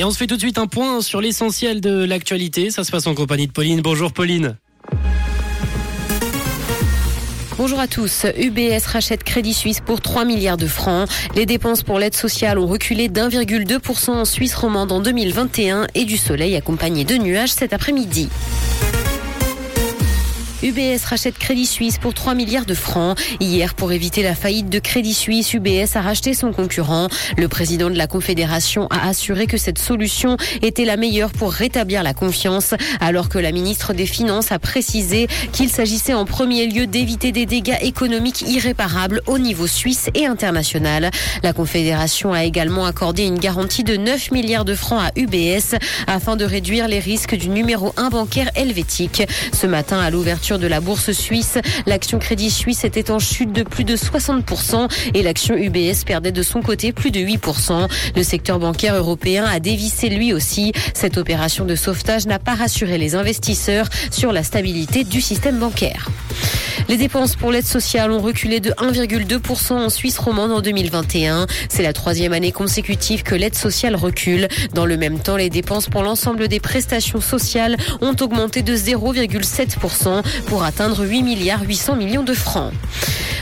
Et on se fait tout de suite un point sur l'essentiel de l'actualité. Ça se passe en compagnie de Pauline. Bonjour Pauline. Bonjour à tous. UBS rachète Crédit Suisse pour 3 milliards de francs. Les dépenses pour l'aide sociale ont reculé d'1,2% en Suisse romande en 2021 et du soleil accompagné de nuages cet après-midi. UBS rachète Crédit Suisse pour 3 milliards de francs. Hier, pour éviter la faillite de Crédit Suisse, UBS a racheté son concurrent. Le président de la Confédération a assuré que cette solution était la meilleure pour rétablir la confiance, alors que la ministre des Finances a précisé qu'il s'agissait en premier lieu d'éviter des dégâts économiques irréparables au niveau suisse et international. La Confédération a également accordé une garantie de 9 milliards de francs à UBS afin de réduire les risques du numéro 1 bancaire helvétique. Ce matin, à l'ouverture de la bourse suisse. L'action Crédit Suisse était en chute de plus de 60% et l'action UBS perdait de son côté plus de 8%. Le secteur bancaire européen a dévissé lui aussi. Cette opération de sauvetage n'a pas rassuré les investisseurs sur la stabilité du système bancaire. Les dépenses pour l'aide sociale ont reculé de 1,2% en Suisse romande en 2021. C'est la troisième année consécutive que l'aide sociale recule. Dans le même temps, les dépenses pour l'ensemble des prestations sociales ont augmenté de 0,7% pour atteindre 8 milliards 800 millions de francs.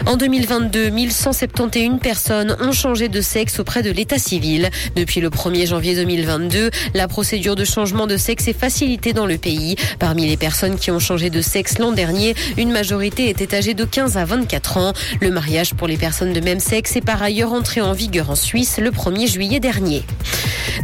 En 2022, 1171 personnes ont changé de sexe auprès de l'état civil. Depuis le 1er janvier 2022, la procédure de changement de sexe est facilitée dans le pays. Parmi les personnes qui ont changé de sexe l'an dernier, une majorité était âgée de 15 à 24 ans. Le mariage pour les personnes de même sexe est par ailleurs entré en vigueur en Suisse le 1er juillet dernier.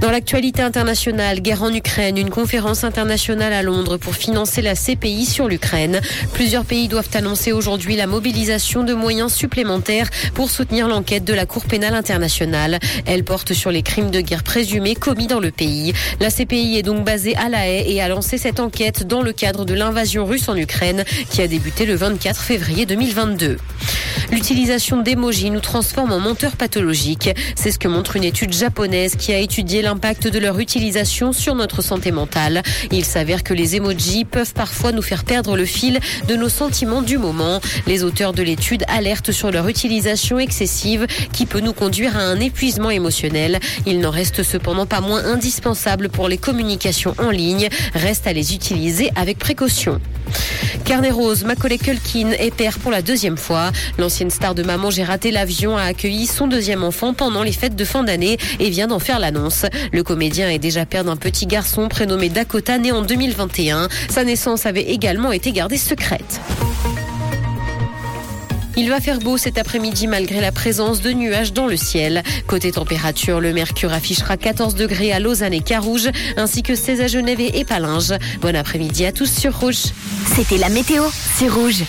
Dans l'actualité internationale, guerre en Ukraine, une conférence internationale à Londres pour financer la CPI sur l'Ukraine. Plusieurs pays doivent annoncer aujourd'hui la mobilisation de moyens supplémentaires pour soutenir l'enquête de la Cour pénale internationale. Elle porte sur les crimes de guerre présumés commis dans le pays. La CPI est donc basée à La Haye et a lancé cette enquête dans le cadre de l'invasion russe en Ukraine qui a débuté le 24 février 2022. L'utilisation d'émojis nous transforme en menteurs pathologiques. C'est ce que montre une étude japonaise qui a étudié l'impact de leur utilisation sur notre santé mentale. Il s'avère que les emojis peuvent parfois nous faire perdre le fil de nos sentiments du moment. Les auteurs de l'étude alertent sur leur utilisation excessive qui peut nous conduire à un épuisement émotionnel. Il n'en reste cependant pas moins indispensable pour les communications en ligne. Reste à les utiliser avec précaution. Carnet rose, Macaulay Culkin est père pour la deuxième fois. L'ancienne star de Maman J'ai raté l'avion a accueilli son deuxième enfant pendant les fêtes de fin d'année et vient d'en faire l'annonce. Le comédien est déjà père d'un petit garçon prénommé Dakota né en 2021. Sa naissance avait également été gardée secrète. Il va faire beau cet après-midi malgré la présence de nuages dans le ciel. Côté température, le mercure affichera 14 degrés à Lausanne et Carouge, ainsi que 16 à Genève et Palinges. Bon après-midi à tous sur Rouge. C'était la météo, c'est Rouge.